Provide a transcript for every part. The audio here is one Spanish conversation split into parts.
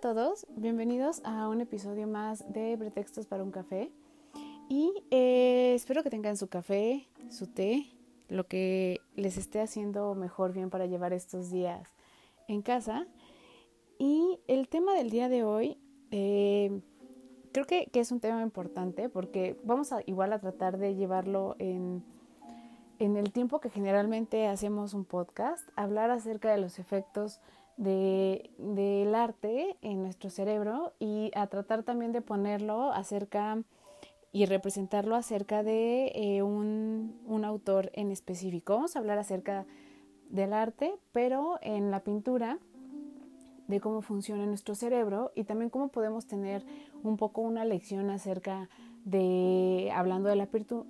Todos, bienvenidos a un episodio más de Pretextos para un café. Y eh, espero que tengan su café, su té, lo que les esté haciendo mejor bien para llevar estos días en casa. Y el tema del día de hoy eh, creo que, es un tema importante porque vamos a igual a tratar de llevarlo en, en el tiempo que generalmente hacemos un podcast, hablar acerca de los efectos de, del arte en nuestro cerebro y a tratar también de ponerlo acerca y representarlo acerca de eh, un, un, autor en específico. Vamos a hablar acerca del arte, pero en la pintura, de cómo funciona nuestro cerebro y también cómo podemos tener un poco una lección acerca de, hablando de la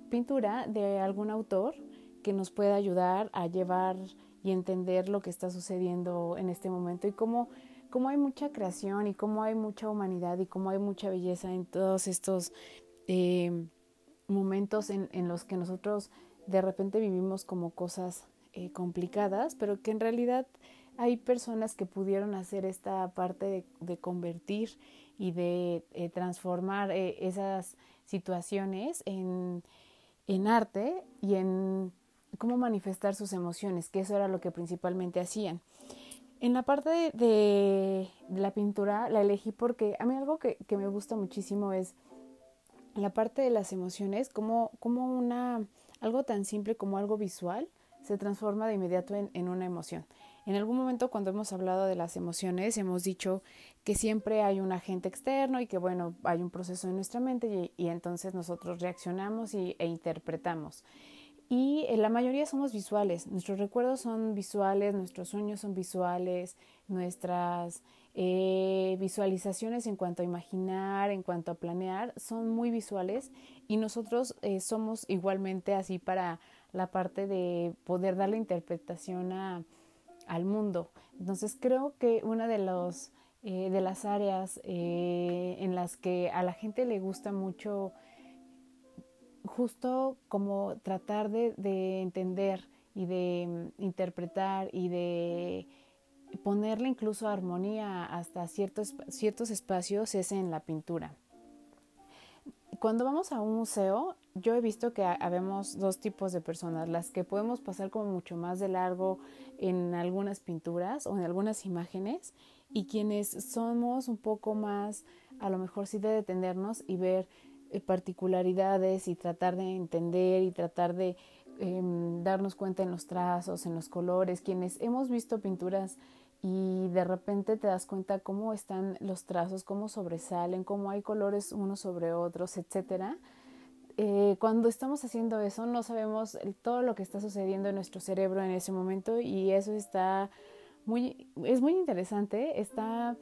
pintura, de algún autor que nos pueda ayudar a llevar y entender lo que está sucediendo en este momento y cómo, cómo hay mucha creación y cómo hay mucha humanidad y cómo hay mucha belleza en todos estos eh, momentos en, en, los que nosotros de repente vivimos como cosas eh, complicadas, pero que en realidad hay personas que pudieron hacer esta parte de, de convertir y de eh, transformar esas situaciones en, en arte y en cómo manifestar sus emociones, que eso era lo que principalmente hacían. En la parte de, de, la pintura la elegí porque a mí algo que, que, me gusta muchísimo es la parte de las emociones, como, como una, algo tan simple como algo visual se transforma de inmediato en, en una emoción. En algún momento cuando hemos hablado de las emociones hemos dicho que siempre hay un agente externo y que bueno, hay un proceso en nuestra mente y, y entonces nosotros reaccionamos y, e interpretamos y la mayoría somos visuales. Nuestros recuerdos son visuales, nuestros sueños son visuales, nuestras eh, visualizaciones en cuanto a imaginar, en cuanto a planear, son muy visuales y nosotros eh, somos igualmente así para la parte de poder dar la interpretación a, al mundo. Entonces creo que una de, los, eh, de las áreas eh, en las que a la gente le gusta mucho justo como tratar de, de entender y de mm, interpretar y de ponerle incluso armonía hasta ciertos, ciertos espacios es en la pintura. Cuando vamos a un museo, yo he visto que habemos dos tipos de personas, las que podemos pasar como mucho más de largo en algunas pinturas o en algunas imágenes y quienes somos un poco más, a lo mejor sí de detenernos y ver particularidades y tratar de entender y tratar de eh, darnos cuenta en los trazos, en los colores, quienes hemos visto pinturas y de repente te das cuenta cómo están los trazos, cómo sobresalen, cómo hay colores unos sobre otros, etcétera. Eh, cuando estamos haciendo eso no sabemos todo lo que está sucediendo en nuestro cerebro en ese momento y eso está muy es muy interesante está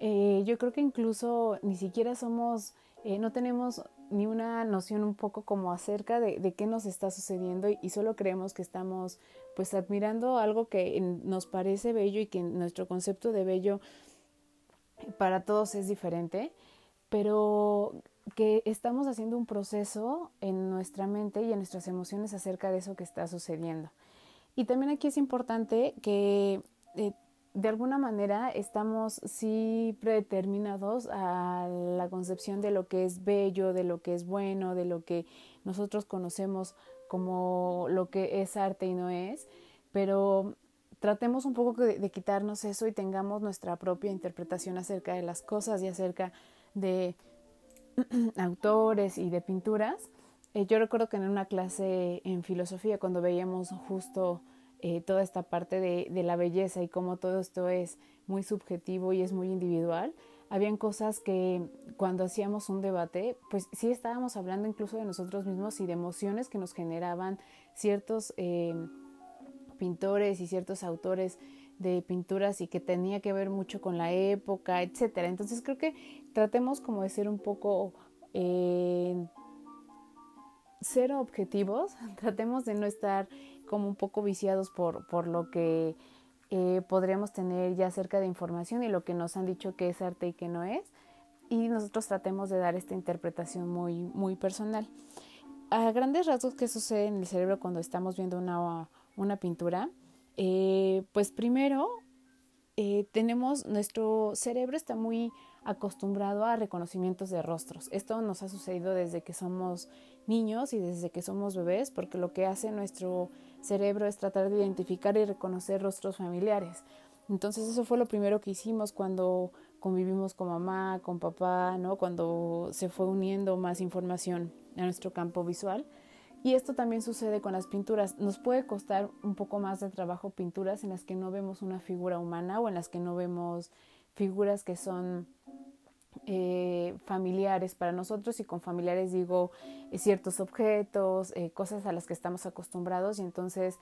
eh, yo creo que incluso ni siquiera somos eh, no tenemos ni una noción un poco como acerca de, qué nos está sucediendo y, y, solo creemos que estamos pues admirando algo que nos parece bello y que nuestro concepto de bello para todos es diferente, pero que estamos haciendo un proceso en nuestra mente y en nuestras emociones acerca de eso que está sucediendo. Y también aquí es importante que eh, de alguna manera estamos sí predeterminados a la concepción de lo que es bello, de lo que es bueno, de lo que nosotros conocemos como lo que es arte y no es, pero tratemos un poco de, quitarnos eso y tengamos nuestra propia interpretación acerca de las cosas y acerca de autores y de pinturas. Eh, yo recuerdo que en una clase en filosofía, cuando veíamos justo eh, toda esta parte de, de, la belleza y cómo todo esto es muy subjetivo y es muy individual, habían cosas que cuando hacíamos un debate, pues sí estábamos hablando incluso de nosotros mismos y de emociones que nos generaban ciertos eh, pintores y ciertos autores de pinturas y que tenía que ver mucho con la época, etcétera. Entonces creo que tratemos como de ser un poco eh, cero objetivos, tratemos de no estar como un poco viciados por, por lo que eh, podríamos tener ya acerca de información y lo que nos han dicho que es arte y que no es, y nosotros tratemos de dar esta interpretación muy, muy personal. A grandes rasgos, ¿qué sucede en el cerebro cuando estamos viendo una, una pintura? Eh, pues primero, eh, tenemos, nuestro cerebro está muy acostumbrado a reconocimientos de rostros. Esto nos ha sucedido desde que somos niños y desde que somos bebés, porque lo que hace nuestro cerebro es tratar de identificar y reconocer rostros familiares. Entonces eso fue lo primero que hicimos cuando convivimos con mamá, con papá, ¿no? Cuando se fue uniendo más información a nuestro campo visual. Y esto también sucede con las pinturas. Nos puede costar un poco más de trabajo pinturas en las que no vemos una figura humana o en las que no vemos figuras que son eh, familiares para nosotros y con familiares digo eh, ciertos objetos, eh, cosas a las que estamos acostumbrados y entonces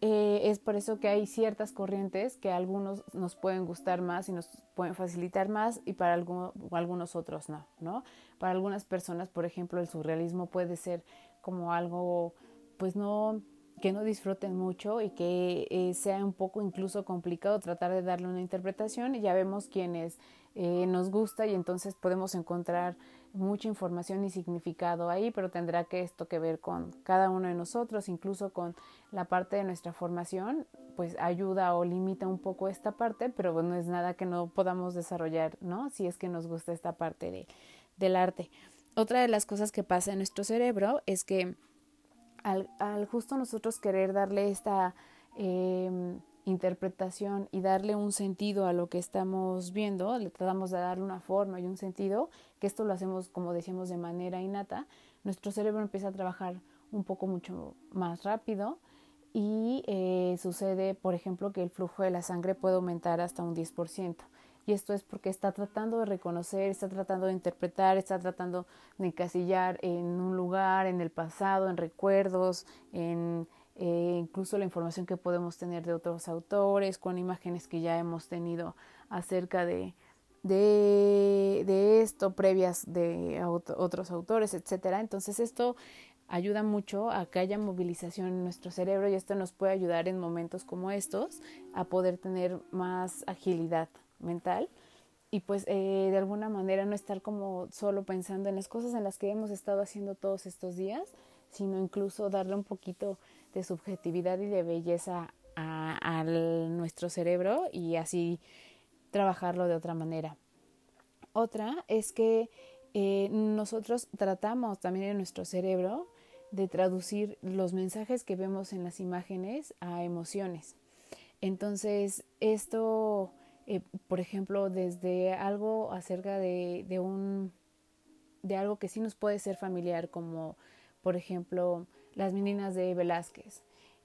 es por eso que hay ciertas corrientes que a algunos nos pueden gustar más y nos pueden facilitar más y para algunos otros no, ¿no? Para algunas personas, por ejemplo, el surrealismo puede ser como algo, pues no, que no disfruten mucho y que sea un poco incluso complicado tratar de darle una interpretación y ya vemos quienes eh, nos gusta y entonces podemos encontrar mucha información y significado ahí, pero tendrá que esto que ver con cada uno de nosotros, incluso con la parte de nuestra formación, pues ayuda o limita un poco esta parte, pero no es nada que no podamos desarrollar, ¿no? Si es que nos gusta esta parte de, del arte. Otra de las cosas que pasa en nuestro cerebro es que al, al justo nosotros querer darle esta eh, interpretación y darle un sentido a lo que estamos viendo, le tratamos de darle una forma y un sentido, que esto lo hacemos, como decíamos, de manera innata, nuestro cerebro empieza a trabajar un poco mucho más rápido y eh, sucede, por ejemplo, que el flujo de la sangre puede aumentar hasta un 10%. Y esto es porque está tratando de reconocer, está tratando de interpretar, está tratando de encasillar en un lugar, en el pasado, en recuerdos, en eh, incluso la información que podemos tener de otros autores, con imágenes que ya hemos tenido acerca de, de, esto, previas de otros autores, etcétera. Entonces esto ayuda mucho a que haya movilización en nuestro cerebro y esto nos puede ayudar en momentos como estos a poder tener más agilidad mental y pues eh, de alguna manera no estar como solo pensando en las cosas en las que hemos estado haciendo todos estos días, sino incluso darle un poquito de subjetividad y de belleza a, nuestro cerebro y así trabajarlo de otra manera. Otra es que eh, nosotros tratamos también en nuestro cerebro de traducir los mensajes que vemos en las imágenes a emociones. Entonces, esto, eh, por ejemplo, desde algo acerca de, un, de algo que sí nos puede ser familiar, como por ejemplo, las meninas de Velázquez.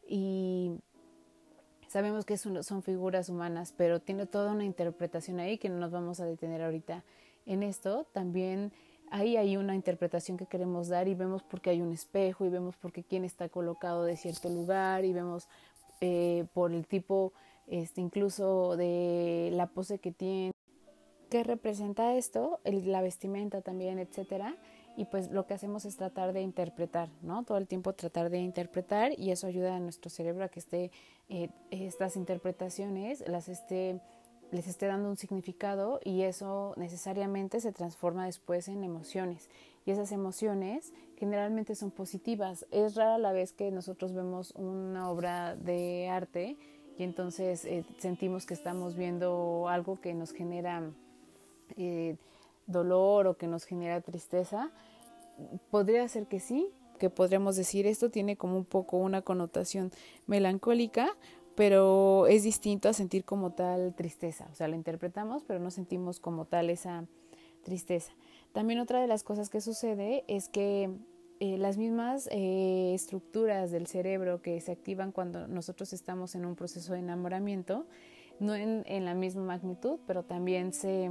Y sabemos que son figuras humanas, pero tiene toda una interpretación ahí que no nos vamos a detener ahorita en esto. También ahí hay una interpretación que queremos dar y vemos por qué hay un espejo y vemos por qué quién está colocado de cierto lugar y vemos eh, por el tipo este, incluso de la pose que tiene, que representa esto, la vestimenta también, etcétera y pues lo que hacemos es tratar de interpretar, ¿no? Todo el tiempo tratar de interpretar y eso ayuda a nuestro cerebro a que esté eh, estas interpretaciones las esté les esté dando un significado y eso necesariamente se transforma después en emociones y esas emociones generalmente son positivas. Es rara la vez que nosotros vemos una obra de arte y entonces eh, sentimos que estamos viendo algo que nos genera eh, dolor o que nos genera tristeza, podría ser que sí, que podríamos decir esto tiene como un poco una connotación melancólica, pero es distinto a sentir como tal tristeza, o sea, la interpretamos, pero no sentimos como tal esa tristeza. También otra de las cosas que sucede es que eh, las mismas eh, estructuras del cerebro que se activan cuando nosotros estamos en un proceso de enamoramiento, no en, en la misma magnitud, pero también se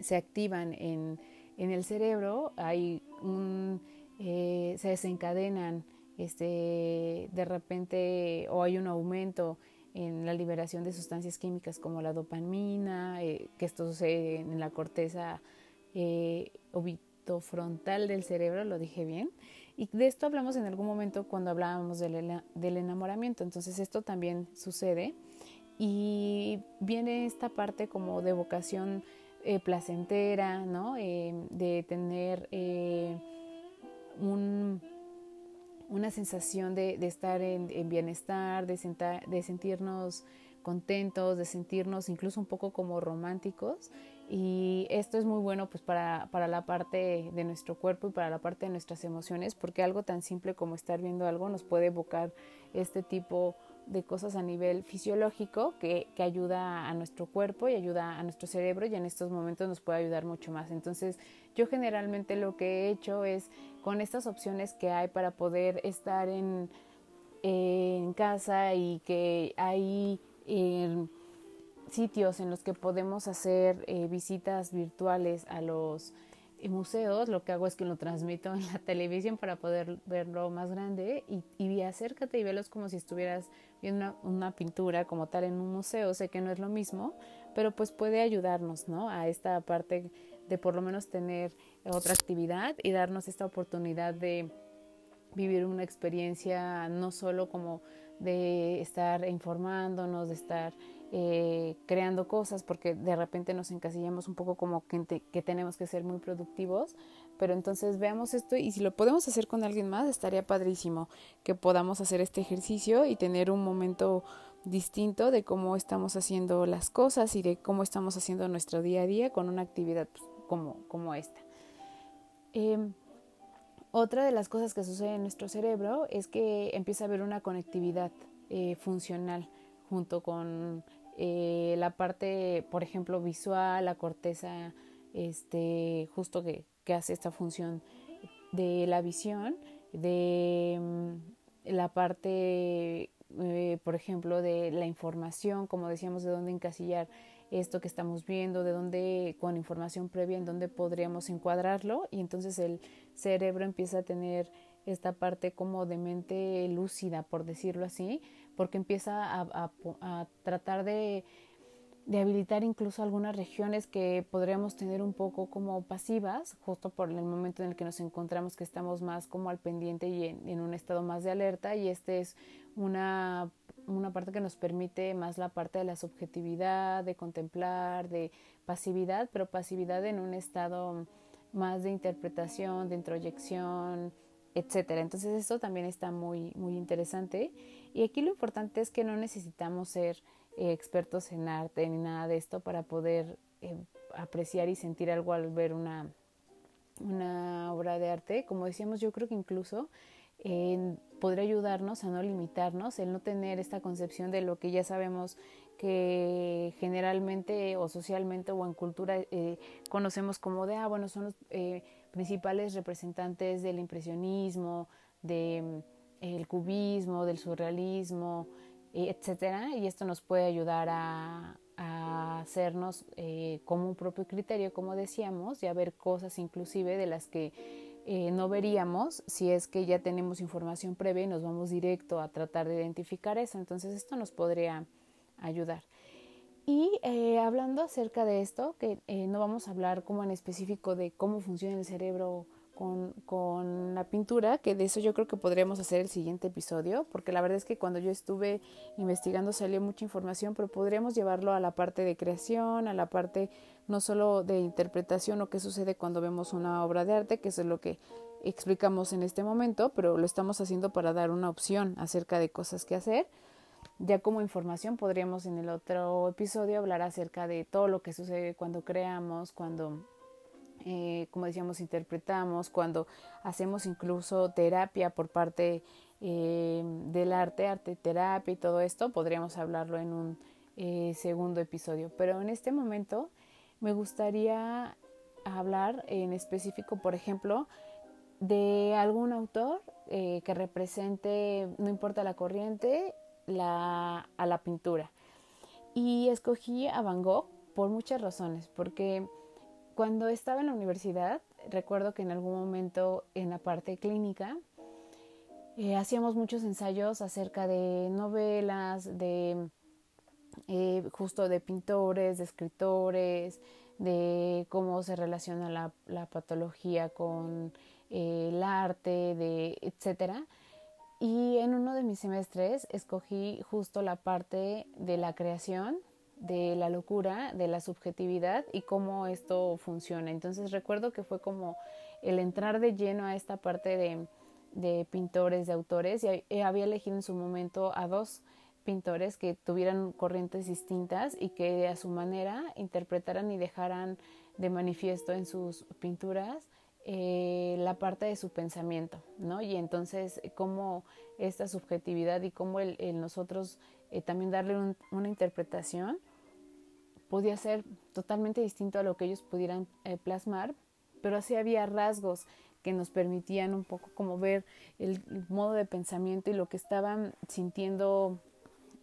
se activan en, el cerebro, hay eh, se desencadenan este, de repente o hay un aumento en la liberación de sustancias químicas como la dopamina, eh, que esto sucede en la corteza eh, frontal del cerebro, lo dije bien. Y de esto hablamos en algún momento cuando hablábamos del, del enamoramiento. Entonces esto también sucede. Y viene esta parte como de vocación eh, placentera, ¿no? Eh, de tener eh, un, una sensación de, de estar en, en, bienestar, de, sentar, de sentirnos contentos, de sentirnos incluso un poco como románticos y esto es muy bueno pues para, para, la parte de nuestro cuerpo y para la parte de nuestras emociones, porque algo tan simple como estar viendo algo nos puede evocar este tipo de cosas a nivel fisiológico que, que, ayuda a nuestro cuerpo y ayuda a nuestro cerebro y en estos momentos nos puede ayudar mucho más. Entonces yo generalmente lo que he hecho es con estas opciones que hay para poder estar en, en casa y que hay... Eh, sitios en los que podemos hacer eh, visitas virtuales a los eh, museos, lo que hago es que lo transmito en la televisión para poder verlo más grande y, y acércate y velos como si estuvieras viendo una, una, pintura como tal en un museo. Sé que no es lo mismo, pero pues puede ayudarnos, ¿no? A esta parte de por lo menos tener otra actividad y darnos esta oportunidad de vivir una experiencia no solo como de estar informándonos, de estar eh, creando cosas, porque de repente nos encasillamos un poco como que, tenemos que ser muy productivos, pero entonces veamos esto y si lo podemos hacer con alguien más, estaría padrísimo que podamos hacer este ejercicio y tener un momento distinto de cómo estamos haciendo las cosas y de cómo estamos haciendo nuestro día a día con una actividad pues, como, como esta. Eh, otra de las cosas que sucede en nuestro cerebro es que empieza a haber una conectividad eh, funcional junto con eh, la parte, por ejemplo, visual, la corteza, este, justo que, que hace esta función de la visión, de mm, la parte, eh, por ejemplo, de la información, como decíamos, de dónde encasillar esto que estamos viendo, de dónde, con información previa, en dónde podríamos encuadrarlo, y entonces el cerebro empieza a tener esta parte como de mente lúcida, por decirlo así, porque empieza a, tratar de, de, habilitar incluso algunas regiones que podríamos tener un poco como pasivas, justo por el momento en el que nos encontramos que estamos más como al pendiente y en, en un estado más de alerta y este es una, una parte que nos permite más la parte de la subjetividad, de contemplar, de pasividad, pero pasividad en un estado más de interpretación, de introyección, etcétera. Entonces esto también está muy, muy interesante. Y aquí lo importante es que no necesitamos ser eh, expertos en arte ni nada de esto para poder eh, apreciar y sentir algo al ver una, una obra de arte. Como decíamos, yo creo que incluso eh, podría ayudarnos a no limitarnos, el no tener esta concepción de lo que ya sabemos que generalmente o socialmente o en cultura eh, conocemos como de, ah, bueno, son los eh, principales representantes del impresionismo, del de, cubismo, del surrealismo, etcétera, y esto nos puede ayudar a, hacernos eh, como un propio criterio, como decíamos, y a ver cosas inclusive de las que eh, no veríamos si es que ya tenemos información previa y nos vamos directo a tratar de identificar eso. Entonces esto nos podría ayudar. Y eh, hablando acerca de esto, que eh, no vamos a hablar como en específico de cómo funciona el cerebro con, la pintura, que de eso yo creo que podríamos hacer el siguiente episodio, porque la verdad es que cuando yo estuve investigando salió mucha información, pero podríamos llevarlo a la parte de creación, a la parte no solo de interpretación o qué sucede cuando vemos una obra de arte, que eso es lo que explicamos en este momento, pero lo estamos haciendo para dar una opción acerca de cosas que hacer. Ya como información podríamos en el otro episodio hablar acerca de todo lo que sucede cuando creamos, cuando eh, como decíamos, interpretamos, cuando hacemos incluso terapia por parte eh, del arte, arte terapia y todo esto, podríamos hablarlo en un eh, segundo episodio. Pero en este momento me gustaría hablar en específico, por ejemplo, de algún autor que represente, no importa la corriente, a la pintura. Y escogí a Van Gogh por muchas razones, porque cuando estaba en la universidad, recuerdo que en algún momento en la parte clínica eh, hacíamos muchos ensayos acerca de novelas, de eh, justo de pintores, de escritores, de cómo se relaciona la, patología con eh, el arte, de etcétera. Y en uno de mis semestres escogí justo la parte de la creación, de la locura, de la subjetividad y cómo esto funciona. Entonces recuerdo que fue como el entrar de lleno a esta parte de, de pintores, de autores, y había elegido en su momento a dos pintores que tuvieran corrientes distintas y que a su manera interpretaran y dejaran de manifiesto en sus pinturas eh, la parte de su pensamiento, ¿no? Y entonces cómo esta subjetividad y cómo el, nosotros eh, también darle una interpretación podía ser totalmente distinto a lo que ellos pudieran eh, plasmar, pero así había rasgos que nos permitían un poco como ver el modo de pensamiento y lo que estaban sintiendo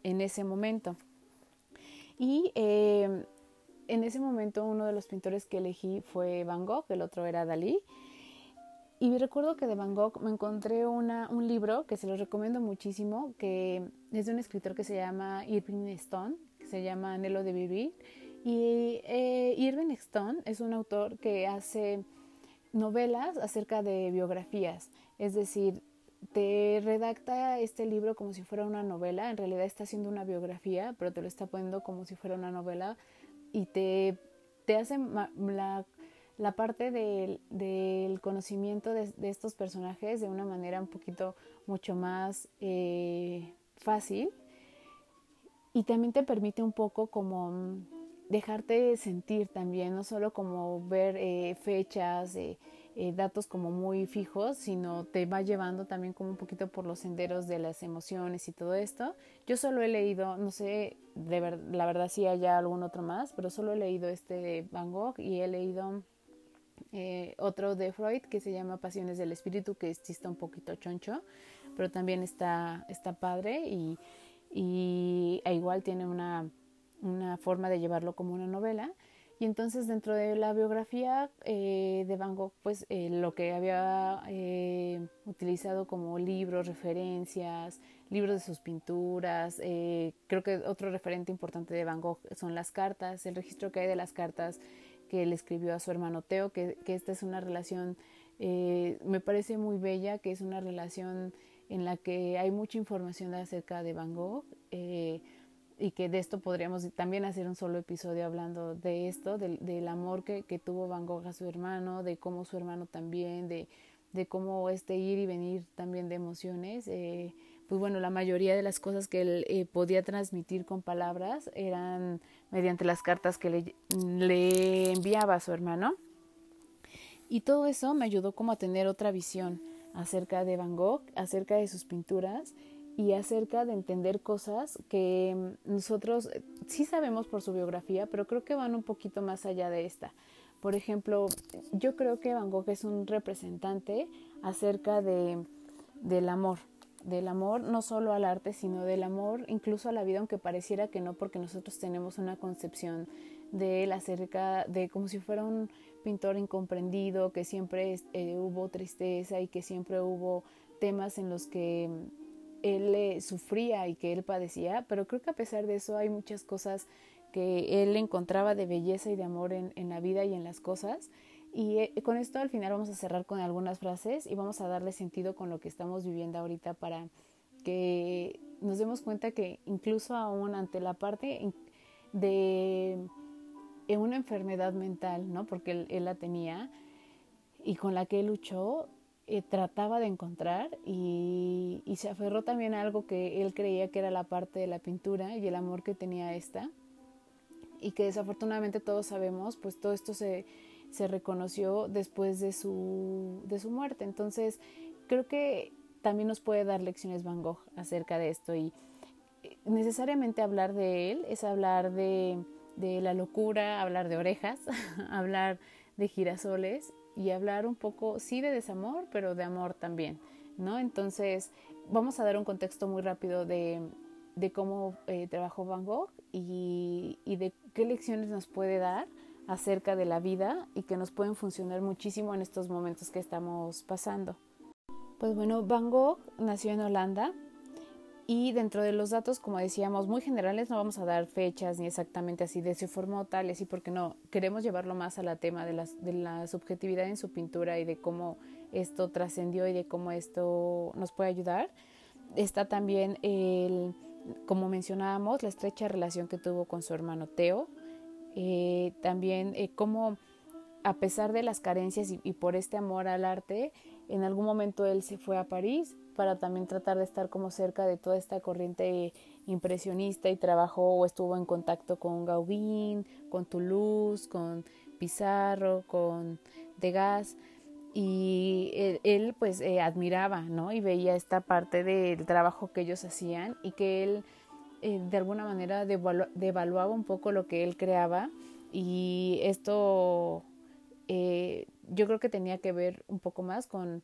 en ese momento. Y eh, en ese momento uno de los pintores que elegí fue Van Gogh, el otro era Dalí. Y recuerdo que de Van Gogh me encontré un libro que se lo recomiendo muchísimo, que es de un escritor que se llama Irving Stone, se llama Anhelo de Vivir. Y eh, Irving Stone es un autor que hace novelas acerca de biografías, es decir, te redacta este libro como si fuera una novela, en realidad está haciendo una biografía, pero te lo está poniendo como si fuera una novela. Y te, te hace la, la parte del, del conocimiento de, de, estos personajes de una manera un poquito mucho más eh, fácil y también te permite un poco como dejarte sentir también, no solo como ver eh, fechas, eh, eh, datos como muy fijos, sino te va llevando también como un poquito por los senderos de las emociones y todo esto. Yo solo he leído, no sé, de ver, la verdad si hay algún otro más, pero solo he leído este de Van Gogh y he leído otro de Freud que se llama Pasiones del Espíritu, que sí está un poquito choncho, pero también está, está padre y, y e igual tiene una una forma de llevarlo como una novela. Y entonces dentro de la biografía eh, de Van Gogh, pues eh, lo que había eh, utilizado como libros, referencias, libros de sus pinturas, creo que otro referente importante de Van Gogh son las cartas, el registro que hay de las cartas que él escribió a su hermano Teo, que, que esta es una relación, me parece muy bella, que es una relación en la que hay mucha información acerca de Van Gogh y que de esto podríamos también hacer un solo episodio hablando de esto, del, amor que, tuvo Van Gogh a su hermano, de cómo su hermano también, de, de cómo este ir y venir también de emociones. Eh, pues bueno, la mayoría de las cosas que él eh, podía transmitir con palabras eran mediante las cartas que le, le enviaba a su hermano. Y todo eso me ayudó como a tener otra visión acerca de Van Gogh, acerca de sus pinturas y acerca de entender cosas que mm, nosotros eh, sí sabemos por su biografía, pero creo que van un poquito más allá de esta. Por ejemplo, yo creo que Van Gogh es un representante acerca de, del amor, del amor no solo al arte, sino del amor incluso a la vida, aunque pareciera que no, porque nosotros tenemos una concepción de él acerca de como si fuera un pintor incomprendido, que siempre eh, hubo tristeza y que siempre hubo temas en los que él sufría y que él padecía, pero creo que a pesar de eso hay muchas cosas que él encontraba de belleza y de amor en, la vida y en las cosas. Y eh, con esto al final vamos a cerrar con algunas frases y vamos a darle sentido con lo que estamos viviendo ahorita para que nos demos cuenta que incluso aún ante la parte de una enfermedad mental, ¿no? Porque él, la tenía y con la que él luchó, eh, trataba de encontrar y, se aferró también a algo que él creía que era la parte de la pintura y el amor que tenía esta y que desafortunadamente todos sabemos, pues todo esto se, se reconoció después de su, de su muerte. Entonces creo que también nos puede dar lecciones Van Gogh acerca de esto y eh, necesariamente hablar de él es hablar de, de la locura, hablar de orejas, hablar de girasoles y hablar un poco, sí, de desamor, pero de amor también, ¿no? Entonces, vamos a dar un contexto muy rápido de, de cómo eh, trabajó Van Gogh y, y de qué lecciones nos puede dar acerca de la vida y que nos pueden funcionar muchísimo en estos momentos que estamos pasando. Pues bueno, Van Gogh nació en Holanda Y dentro de los datos, como decíamos, muy generales, no vamos a dar fechas ni exactamente así de se formó tal y así, porque no, queremos llevarlo más a la tema de, las, de la subjetividad en su pintura y de cómo esto trascendió y de cómo esto nos puede ayudar. Está también el, como mencionábamos, la estrecha relación que tuvo con su hermano Teo. Eh, también eh, cómo, a pesar de las carencias y por este amor al arte, en algún momento él se fue a París para también tratar de estar como cerca de toda esta corriente impresionista y trabajó o estuvo en contacto con Gauguin, con Toulouse, con Pizarro, con Degas y él, pues eh, admiraba, ¿no? Y veía esta parte del trabajo que ellos hacían y que él eh, de alguna manera devaluaba un poco lo que él creaba y esto eh, yo creo que tenía que ver un poco más con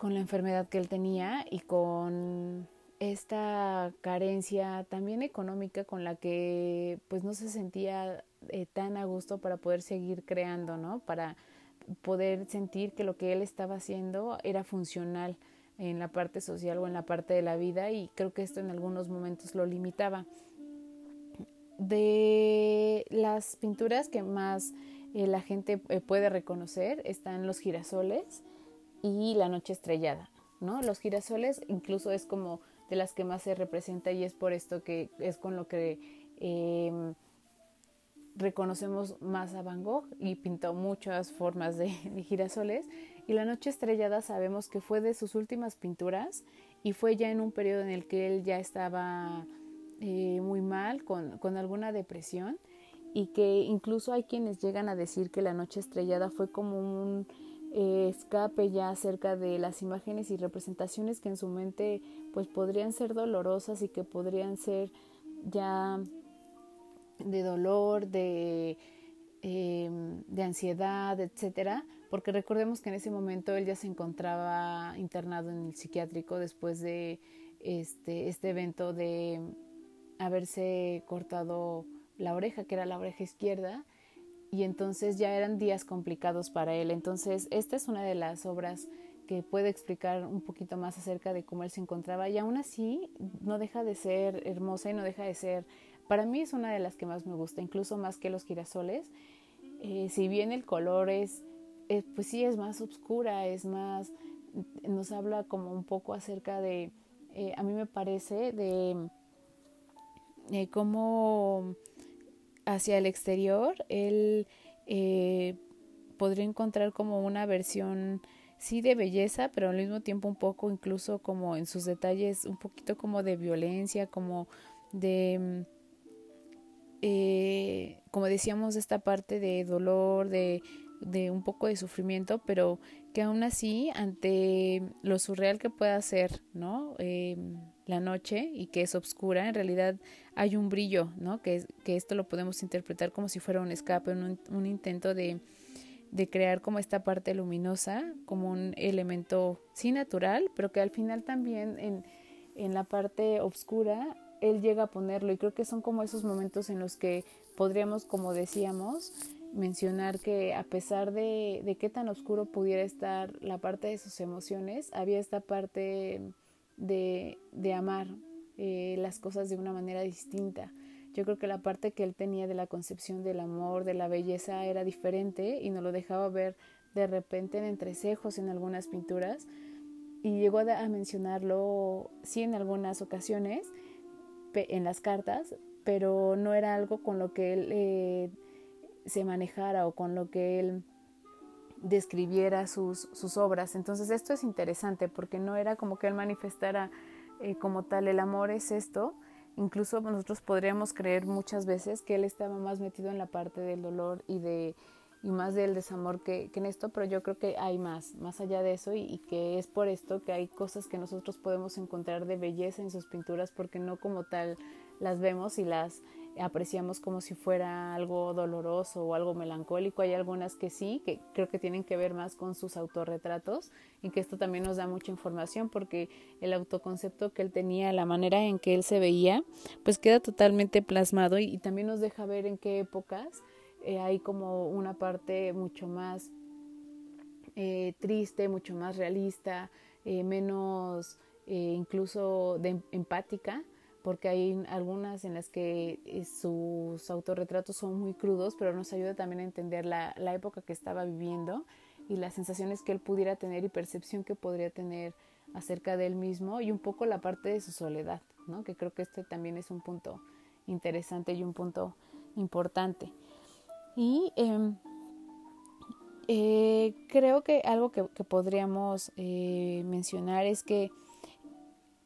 con la enfermedad que él tenía y con esta carencia también económica con la que pues no se sentía eh, tan a gusto para poder seguir creando, ¿no? Para poder sentir que lo que él estaba haciendo era funcional en la parte social o en la parte de la vida y creo que esto en algunos momentos lo limitaba. De las pinturas que más eh, la gente eh, puede reconocer están los girasoles, y la noche estrellada, ¿no? Los girasoles incluso es como de las que más se representa y es por esto que es con lo que em, reconocemos más a Van Gogh y pintó muchas formas de, girasoles. Y la noche estrellada sabemos que fue de sus últimas pinturas y fue ya en un periodo en el que él ya estaba eh, muy mal, con, con alguna depresión y que incluso hay quienes llegan a decir que la noche estrellada fue como un eh, escape ya acerca de las imágenes y representaciones que en su mente pues podrían ser dolorosas y que podrían ser ya de dolor, de, em, de ansiedad, etcétera, porque recordemos que en ese momento él ya se encontraba internado en el psiquiátrico después de este, este evento de haberse cortado la oreja, que era la oreja izquierda, y entonces ya eran días complicados para él. Entonces, esta es una de las obras que puede explicar un poquito más acerca de cómo él se encontraba y aún así no deja de ser hermosa y no deja de ser, para mí es una de las que más me gusta, incluso más que los girasoles. Eh, si bien el color es, eh, pues sí, es más oscura, es más, nos habla como un poco acerca de, eh, a mí me parece, de cómo hacia el exterior, él eh, podría encontrar como una versión, sí, de belleza, pero al mismo tiempo un poco incluso como en sus detalles, un poquito como de violencia, como de, mm, eh, como decíamos, esta parte de dolor, de, de un poco de sufrimiento, pero que aún así, ante lo surreal que pueda ser, ¿no? Eh, la noche y que es oscura, en realidad hay un brillo, ¿no? Que, que esto lo podemos interpretar como si fuera un escape, un, un intento de, de crear como esta parte luminosa, como un elemento sí natural, pero que al final también en, en la parte oscura él llega a ponerlo y creo que son como esos momentos en los que podríamos, como decíamos, mencionar que a pesar de, de qué tan oscuro pudiera estar la parte de sus emociones, había esta parte de, de amar eh, las cosas de una manera distinta. Yo creo que la parte que él tenía de la concepción del amor, de la belleza, era diferente y nos lo dejaba ver de repente en entrecejos en algunas pinturas. Y llegó a, mencionarlo, sí, en algunas ocasiones, en las cartas, pero no era algo con lo que él eh, se manejara o con lo que él describiera sus, sus obras. Entonces esto es interesante porque no era como que él manifestara eh, como tal el amor es esto. Incluso nosotros podríamos creer muchas veces que él estaba más metido en la parte del dolor y de y más del desamor que, que en esto, pero yo creo que hay más, más allá de eso y, y, que es por esto que hay cosas que nosotros podemos encontrar de belleza en sus pinturas porque no como tal las vemos y las apreciamos como si fuera algo doloroso o algo melancólico. Hay algunas que sí, que creo que tienen que ver más con sus autorretratos y que esto también nos da mucha información porque el autoconcepto que él tenía, la manera en que él se veía, pues queda totalmente plasmado y, también nos deja ver en qué épocas eh, hay como una parte mucho más eh, triste, mucho más realista, eh, menos incluso de empática, porque hay algunas en las que eh, sus autorretratos son muy crudos, pero nos ayuda también a entender la, la, época que estaba viviendo y las sensaciones que él pudiera tener y percepción que podría tener acerca de él mismo y un poco la parte de su soledad, ¿no? que creo que este también es un punto interesante y un punto importante. Y em, eh, creo que algo que, podríamos eh, mencionar es que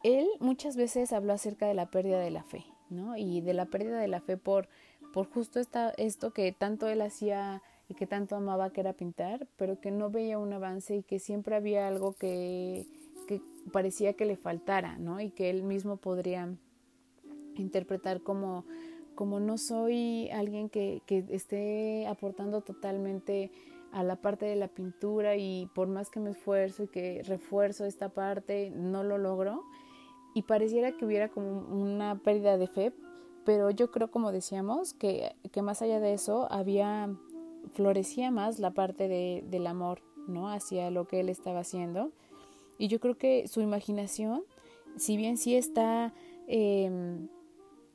él muchas veces habló acerca de la pérdida de la fe, ¿no? Y de la pérdida de la fe por, por justo esta, esto que tanto él hacía y que tanto amaba que era pintar, pero que no veía un avance y que siempre había algo que, que parecía que le faltara, ¿no? Y que él mismo podría interpretar como, como no soy alguien que, que esté aportando totalmente a la parte de la pintura y por más que me esfuerzo y que refuerzo esta parte, no lo logro y pareciera que hubiera como una pérdida de fe, pero yo creo, como decíamos, que, que más allá de eso había, florecía más la parte de, del amor, ¿no? Hacia lo que él estaba haciendo. Y yo creo que su imaginación, si bien sí está, em,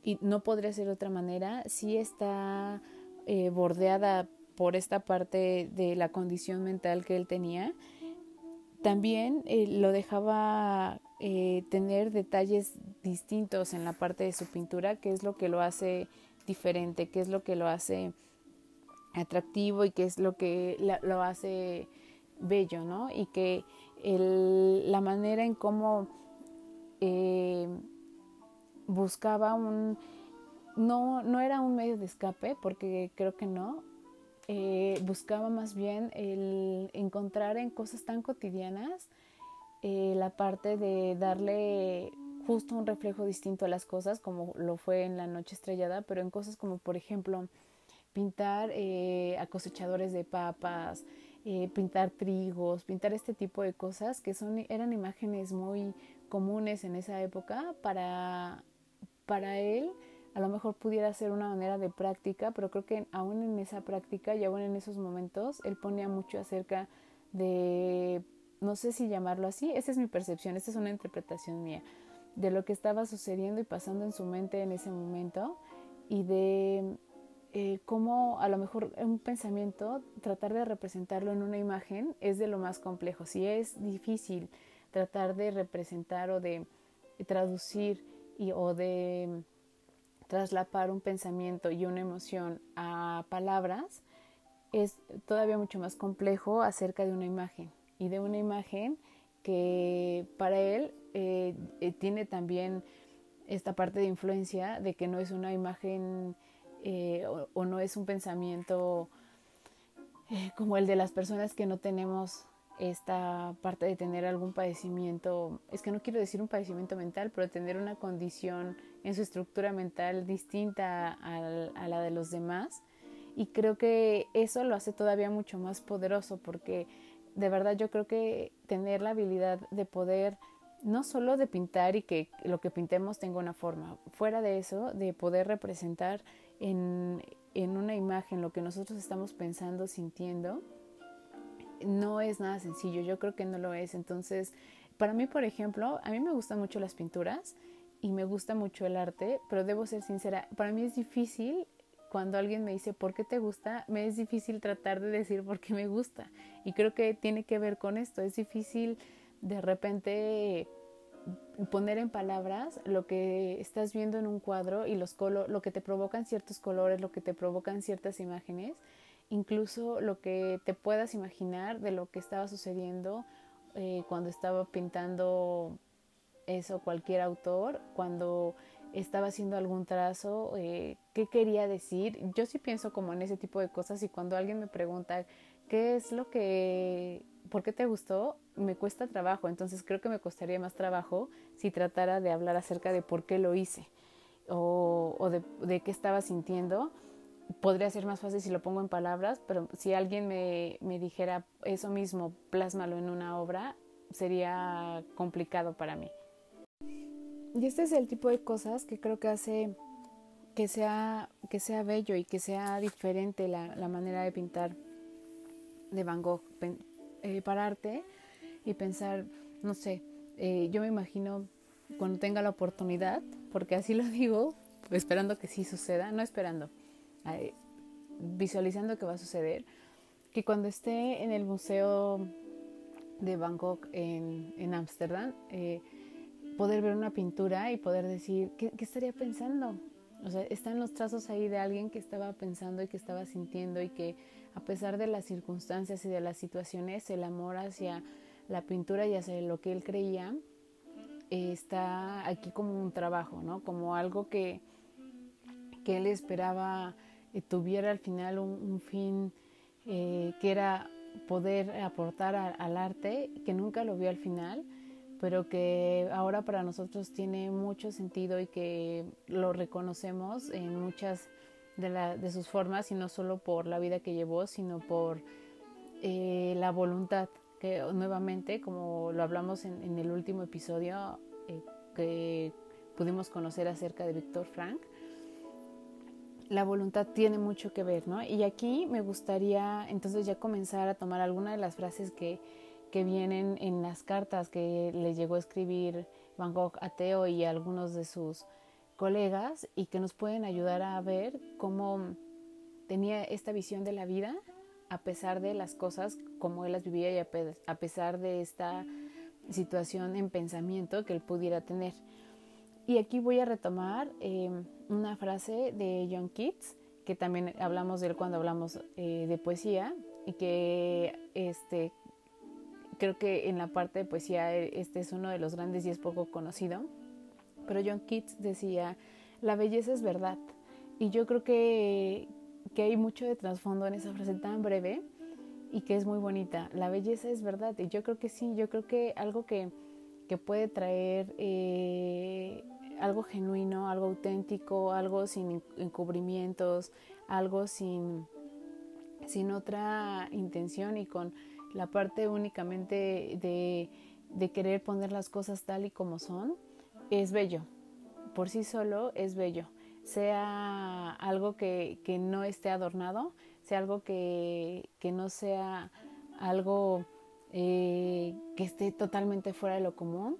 y no podría ser de otra manera, sí está eh, bordeada por esta parte de la condición mental que él tenía, también eh, lo dejaba eh, tener detalles distintos en la parte de su pintura, que es lo que lo hace diferente, que es lo que lo hace atractivo y que es lo que lo hace bello, ¿no? Y que la manera en cómo eh, buscaba un... No, no era un medio de escape, porque creo que no, eh, buscaba más bien el encontrar en cosas tan cotidianas eh, la parte de darle justo un reflejo distinto a las cosas, como lo fue en la noche estrellada, pero en cosas como, por ejemplo, pintar eh, a cosechadores de papas, pintar trigos, pintar este tipo de cosas que son, eran imágenes muy comunes en esa época para, para él a lo mejor pudiera ser una manera de práctica, pero creo que aún en esa práctica y aún en esos momentos, él ponía mucho acerca de, no sé si llamarlo así, esa es mi percepción, esta es una interpretación mía, de lo que estaba sucediendo y pasando en su mente en ese momento y de eh, cómo a lo mejor un pensamiento, tratar de representarlo en una imagen es de lo más complejo. Si es difícil tratar de representar o de traducir y, o de traslapar un pensamiento y una emoción a palabras, es todavía mucho más complejo acerca de una imagen y de una imagen que para él eh, eh, tiene también esta parte de influencia de que no es una imagen eh, o, no es un pensamiento como el de las personas que no tenemos esta parte de tener algún padecimiento, es que no quiero decir un padecimiento mental, pero tener una condición en su estructura mental distinta a, la de los demás. Y creo que eso lo hace todavía mucho más poderoso porque de verdad yo creo que tener la habilidad de poder no solo de pintar y que lo que pintemos tenga una forma, fuera de eso, de poder representar en, en una imagen lo que nosotros estamos pensando, sintiendo, no es nada sencillo, yo creo que no lo es. Entonces, para mí, por ejemplo, a mí me gustan mucho las pinturas y me gusta mucho el arte, pero debo ser sincera, para mí es difícil cuando alguien me dice por qué te gusta, me es difícil tratar de decir por qué me gusta. Y creo que tiene que ver con esto, es difícil de repente poner en palabras lo que estás viendo en un cuadro y los lo que te provocan ciertos colores, lo que te provocan ciertas imágenes incluso lo que te puedas imaginar de lo que estaba sucediendo eh, cuando estaba pintando eso cualquier autor, cuando estaba haciendo algún trazo, eh, qué quería decir. Yo sí pienso como en ese tipo de cosas y cuando alguien me pregunta qué es lo que, por qué te gustó, me cuesta trabajo. Entonces creo que me costaría más trabajo si tratara de hablar acerca de por qué lo hice o, de, de qué estaba sintiendo podría ser más fácil si lo pongo en palabras, pero si alguien me, me dijera eso mismo, plásmalo en una obra, sería complicado para mí. Y este es el tipo de cosas que creo que hace que sea, que sea bello y que sea diferente la, la manera de pintar de Van Gogh. Eh, pararte y pensar, no sé, eh, yo me imagino cuando tenga la oportunidad, porque así lo digo, esperando que sí suceda, no esperando, eh, visualizando que va a suceder, que cuando esté en el Museo de Bangkok en Ámsterdam, eh, poder ver una pintura y poder decir, ¿qué, ¿qué, estaría pensando? O sea, están los trazos ahí de alguien que estaba pensando y que estaba sintiendo y que a pesar de las circunstancias y de las situaciones, el amor hacia la pintura y hacia lo que él creía está aquí como un trabajo, ¿no? Como algo que, que él esperaba eh, tuviera al final un, fin eh, que era poder aportar al arte, que nunca lo vio al final, pero que ahora para nosotros tiene mucho sentido y que lo reconocemos en muchas de, de sus formas y no solo por la vida que llevó, sino por eh, la voluntad que nuevamente, como lo hablamos en, el último episodio eh, que pudimos conocer acerca de Víctor Frank, la voluntad tiene mucho que ver, ¿no? Y aquí me gustaría entonces ya comenzar a tomar alguna de las frases que, que vienen en las cartas que le llegó a escribir Van Gogh a Teo y a algunos de sus colegas y que nos pueden ayudar a ver cómo tenía esta visión de la vida a pesar de las cosas como él las vivía y a pesar de esta situación en pensamiento que él pudiera tener. Y aquí voy a retomar em, una frase de John Keats, que también hablamos de él cuando hablamos eh, de poesía, y que este, creo que en la parte de poesía este es uno de los grandes y es poco conocido. Pero John Keats decía, la belleza es verdad. Y yo creo que, que hay mucho de trasfondo en esa frase tan breve y que es muy bonita. La belleza es verdad y yo creo que sí, yo creo que algo que, puede traer eh, algo genuino, algo auténtico, algo sin encubrimientos, algo sin, sin otra intención y con la parte únicamente de, de querer poner las cosas tal y como son, es bello. Por sí solo es bello sea algo que, no esté adornado, sea algo que, no sea algo eh, que esté totalmente fuera de lo común.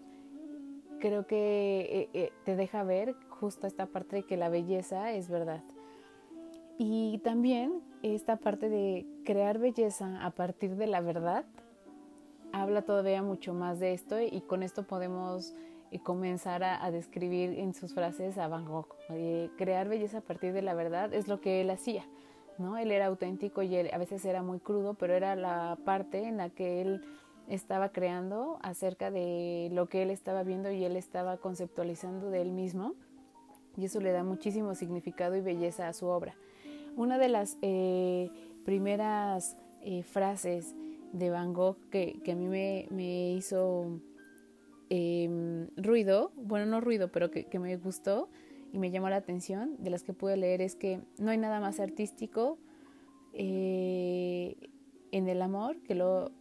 Creo que eh, eh, te deja ver justo esta parte de que la belleza es verdad. Y también esta parte de crear belleza a partir de la verdad habla todavía mucho más de esto y con esto podemos y comenzar a, describir en sus frases a Van Gogh. Eh, crear belleza a partir de la verdad es lo que él hacía, ¿no? Él era auténtico y a veces era muy crudo, pero era la parte en la que él estaba creando acerca de lo que él estaba viendo y él estaba conceptualizando de él mismo y eso le da muchísimo significado y belleza a su obra. Una de las eh, primeras eh, frases de Van Gogh que, a mí me, me hizo Em, ruido, bueno, no ruido, pero que, me gustó y me llamó la atención, de las que pude leer, es que no hay nada más artístico eh, en el amor que lo...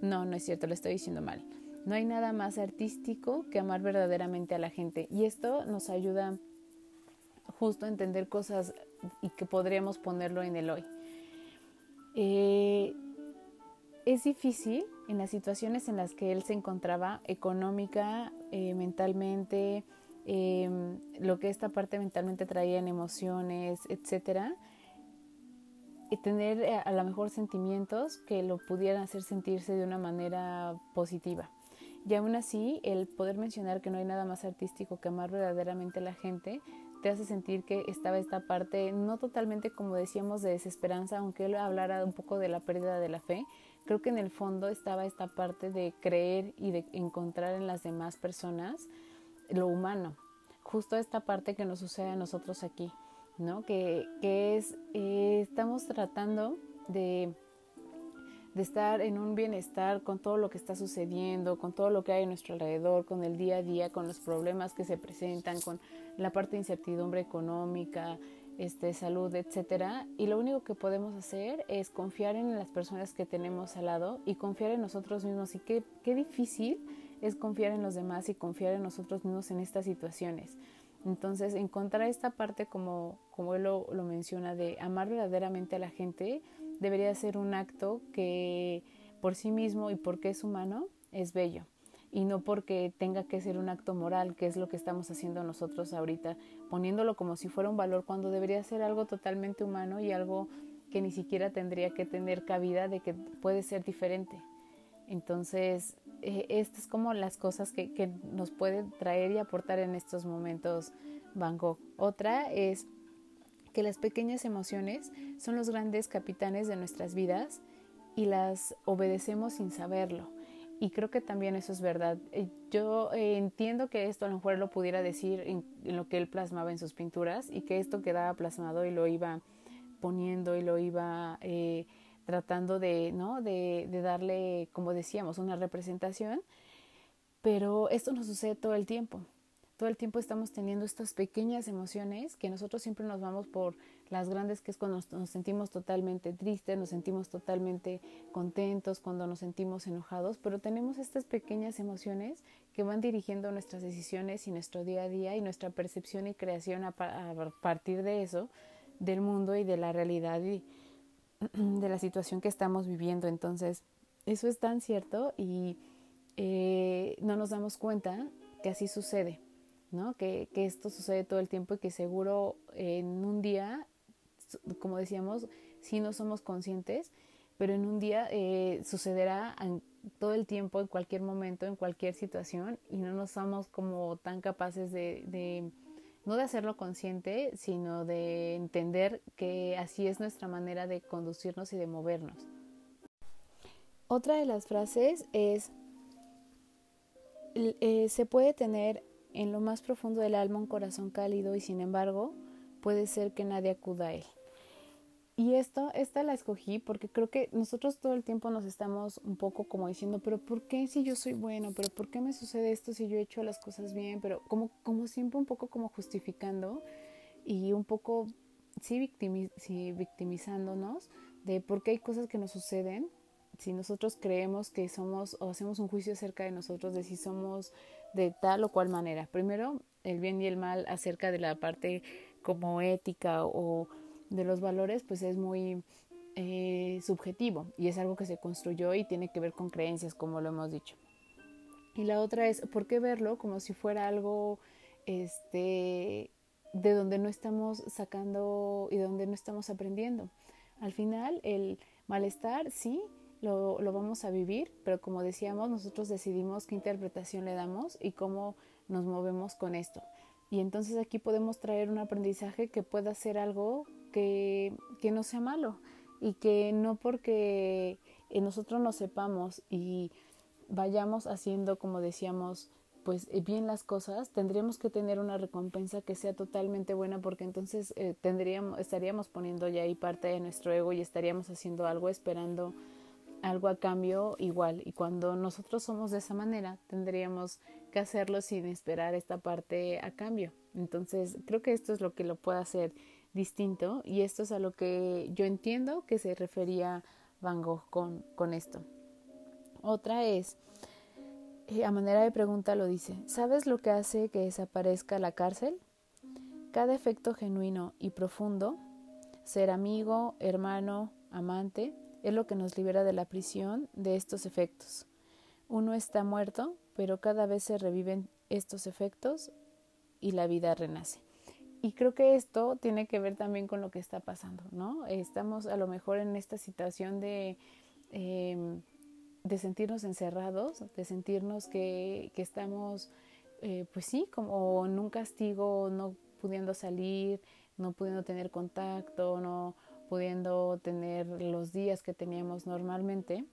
No, no es cierto, lo estoy diciendo mal. No hay nada más artístico que amar verdaderamente a la gente. Y esto nos ayuda justo a entender cosas y que podríamos ponerlo en el hoy. Eh, es difícil en las situaciones en las que él se encontraba, económica, eh, mentalmente, em, lo que esta parte mentalmente traía en emociones, etcétera, y tener eh, a lo mejor sentimientos que lo pudieran hacer sentirse de una manera positiva. Y aún así, el poder mencionar que no hay nada más artístico que amar verdaderamente a la gente, te hace sentir que estaba esta parte, no totalmente como decíamos, de desesperanza, aunque él hablara un poco de la pérdida de la fe, creo que en el fondo estaba esta parte de creer y de encontrar en las demás personas lo humano, justo esta parte que nos sucede a nosotros aquí, ¿no? Que, es, eh, estamos tratando de, de estar en un bienestar con todo lo que está sucediendo, con todo lo que hay a nuestro alrededor, con el día a día, con los problemas que se presentan, con la parte de incertidumbre económica, este, salud, etcétera. Y lo único que podemos hacer es confiar en las personas que tenemos al lado y confiar en nosotros mismos. Y qué, qué difícil es confiar en los demás y confiar en nosotros mismos en estas situaciones. Entonces, encontrar esta parte, como, como él lo, lo menciona, de amar verdaderamente a la gente, debería ser un acto que por sí mismo y porque es humano, es bello. y no porque tenga que ser un acto moral, que es lo que estamos haciendo nosotros ahorita, poniéndolo como si fuera un valor cuando debería ser algo totalmente humano y algo que ni siquiera tendría que tener cabida de que puede ser diferente. Entonces, eh, estas es como las cosas que, que nos pueden traer y aportar en estos momentos Van. Otra es que las pequeñas emociones son los grandes capitanes de nuestras vidas y las obedecemos sin saberlo. Y creo que también eso es verdad. Eh, yo eh, entiendo que esto a lo mejor lo pudiera decir en, lo que él plasmaba en sus pinturas y que esto quedaba plasmado y lo iba poniendo y lo iba eh, tratando de, ¿no? De, de darle, como decíamos, una representación. Pero esto no sucede todo el tiempo todo el tiempo estamos teniendo estas pequeñas emociones que nosotros siempre nos vamos por las grandes, que es cuando nos, sentimos totalmente tristes, nos sentimos totalmente contentos, cuando nos sentimos enojados, pero tenemos estas pequeñas emociones que van dirigiendo nuestras decisiones y nuestro día a día y nuestra percepción y creación a, partir de eso, del mundo y de la realidad y de la situación que estamos viviendo. Entonces, eso es tan cierto y eh, no nos damos cuenta que así sucede. ¿No? Que, esto sucede todo el tiempo y que seguro en un día, como decíamos, si no somos conscientes, pero en un día eh, sucederá todo el tiempo, en cualquier momento, en cualquier situación y no nos somos como tan capaces de, de, no de hacerlo consciente, sino de entender que así es nuestra manera de conducirnos y de movernos. Otra de las frases es, eh, se puede tener en lo más profundo del alma un corazón cálido y sin embargo puede ser que nadie acuda a él. Y esto, esta la escogí porque creo que nosotros todo el tiempo nos estamos un poco como diciendo, pero ¿por qué si yo soy bueno? ¿Pero por qué me sucede esto si yo he hecho las cosas bien? Pero como, como siempre un poco como justificando y un poco sí, sí victimizándonos de por qué hay cosas que nos suceden si nosotros creemos que somos o hacemos un juicio acerca de nosotros de si somos de tal o cual manera. Primero, el bien y el mal acerca de la parte como ética o de los valores, pues es muy eh, subjetivo y es algo que se construyó y tiene que ver con creencias, como lo hemos dicho. Y la otra es, ¿por qué verlo como si fuera algo este, de donde no estamos sacando y de donde no estamos aprendiendo? Al final, el malestar, sí, lo, lo, vamos a vivir, pero como decíamos, nosotros decidimos qué interpretación le damos y cómo nos movemos con esto. Y entonces aquí podemos traer un aprendizaje que pueda ser algo que, que no sea malo y que no porque nosotros no sepamos y vayamos haciendo, como decíamos, pues bien las cosas, tendríamos que tener una recompensa que sea totalmente buena porque entonces eh, tendríamos, estaríamos poniendo ya ahí parte de nuestro ego y estaríamos haciendo algo esperando algo a cambio igual. Y cuando nosotros somos de esa manera, tendríamos que hacerlo sin esperar esta parte a cambio. Entonces, creo que esto es lo que lo puede hacer distinto y esto es a lo que yo entiendo que se refería Van Gogh con, con esto. Otra es, eh, a manera de pregunta lo dice, ¿sabes lo que hace que desaparezca la cárcel? Cada efecto genuino y profundo, ser amigo, hermano, amante, es lo que nos libera de la prisión de estos efectos. Uno está muerto, pero cada vez se reviven estos efectos y la vida renace. Y creo que esto tiene que ver también con lo que está pasando, ¿no? Estamos a lo mejor en esta situación de, em, de sentirnos encerrados, de sentirnos que, que estamos, eh, pues sí, como en un castigo, no pudiendo salir, no pudiendo tener contacto, no, pudiendo tener los días que teníamos normalmente,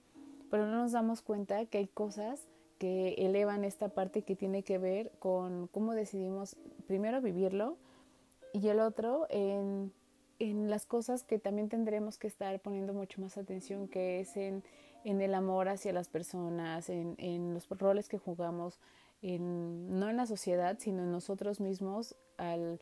pero no nos damos cuenta que hay cosas que elevan esta parte que tiene que ver con cómo decidimos primero vivirlo y el otro en, en las cosas que también tendremos que estar poniendo mucho más atención, que es en, en el amor hacia las personas, en, en los roles que jugamos, en, no en la sociedad, sino en nosotros mismos al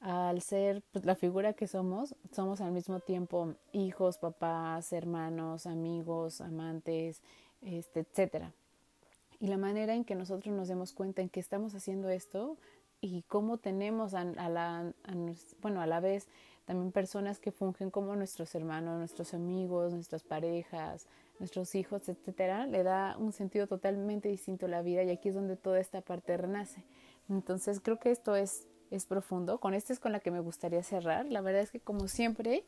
al ser pues, la figura que somos, somos al mismo tiempo hijos, papás, hermanos, amigos, amantes, este, etcétera. Y la manera en que nosotros nos demos cuenta en que estamos haciendo esto y cómo tenemos a, la, bueno, a la vez también personas que fungen como nuestros hermanos, nuestros amigos, nuestras parejas, nuestros hijos, etcétera, le da un sentido totalmente distinto a la vida y aquí es donde toda esta parte renace. Entonces creo que esto es, es profundo. Con esto es con la que me gustaría cerrar. La verdad es que como siempre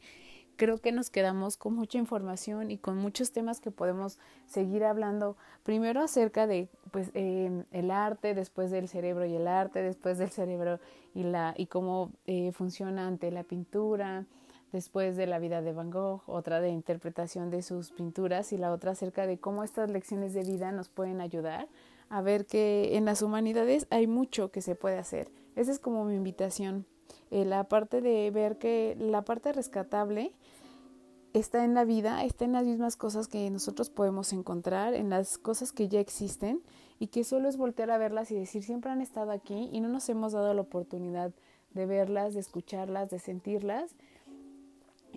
creo que nos quedamos con mucha información y con muchos temas que podemos seguir hablando. Primero acerca de pues eh, el arte, después del cerebro y el arte, después del cerebro y la y cómo eh, funciona ante la pintura, después de la vida de Van Gogh, otra de interpretación de sus pinturas y la otra acerca de cómo estas lecciones de vida nos pueden ayudar a ver que en las humanidades hay mucho que se puede hacer. Esa es como mi invitación. Eh, la parte de ver que la parte rescatable está en la vida, está en las mismas cosas que nosotros podemos encontrar, en las cosas que ya existen y que solo es voltear a verlas y decir siempre han estado aquí y no nos hemos dado la oportunidad de verlas, de escucharlas, de sentirlas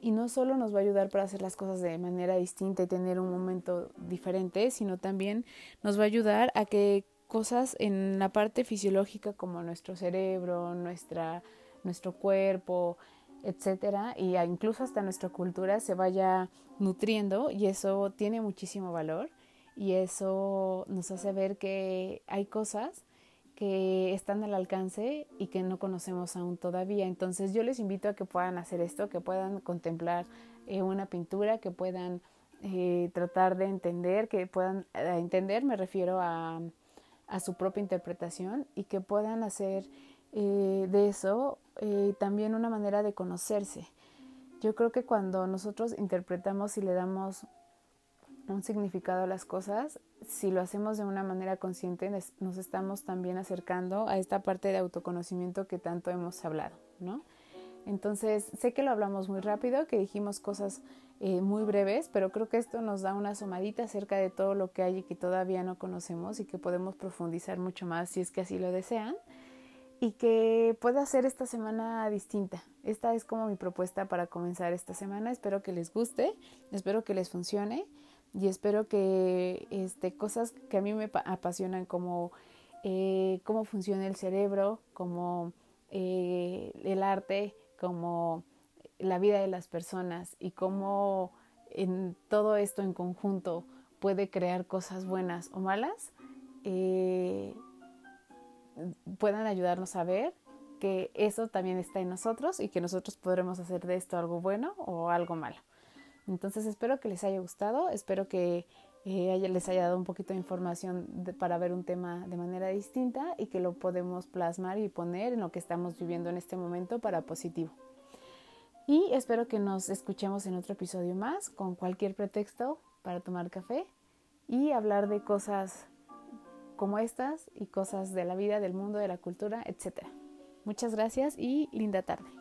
y no solo nos va a ayudar para hacer las cosas de manera distinta y tener un momento diferente, sino también nos va a ayudar a que cosas en la parte fisiológica como nuestro cerebro, nuestra, nuestro cuerpo, etcétera, y incluso hasta nuestra cultura se vaya nutriendo y eso tiene muchísimo valor y eso nos hace ver que hay cosas que están al alcance y que no conocemos aún todavía. Entonces yo les invito a que puedan hacer esto, que puedan contemplar eh, una pintura, que puedan eh, tratar de entender, que puedan eh, entender, me refiero a, a, su propia interpretación y que puedan hacer de eso también una manera de conocerse. Yo creo que cuando nosotros interpretamos y le damos un significado a las cosas, si lo hacemos de una manera consciente, nos estamos también acercando a esta parte de autoconocimiento que tanto hemos hablado, ¿no? Entonces, sé que lo hablamos muy rápido, que dijimos cosas eh, muy breves, pero creo que esto nos da una asomadita acerca de todo lo que hay y que todavía no conocemos y que podemos profundizar mucho más si es que así lo desean y que pueda ser esta semana distinta. Esta es como mi propuesta para comenzar esta semana. Espero que les guste, espero que les funcione y espero que este, cosas que a mí me apasionan como eh, cómo funciona el cerebro, como eh, el arte, como la vida de las personas y cómo en todo esto en conjunto puede crear cosas buenas o malas, eh, puedan ayudarnos a ver que eso también está en nosotros y que nosotros podremos hacer de esto algo bueno o algo malo. Entonces espero que les haya gustado, espero que eh, les haya dado un poquito de información para ver un tema de manera distinta y que lo podemos plasmar y poner en lo que estamos viviendo en este momento para positivo. Y espero que nos escuchemos en otro episodio más con cualquier pretexto para tomar café y hablar de cosas como estas y cosas de la vida, del mundo, de la cultura, etc. Muchas gracias y linda tarde.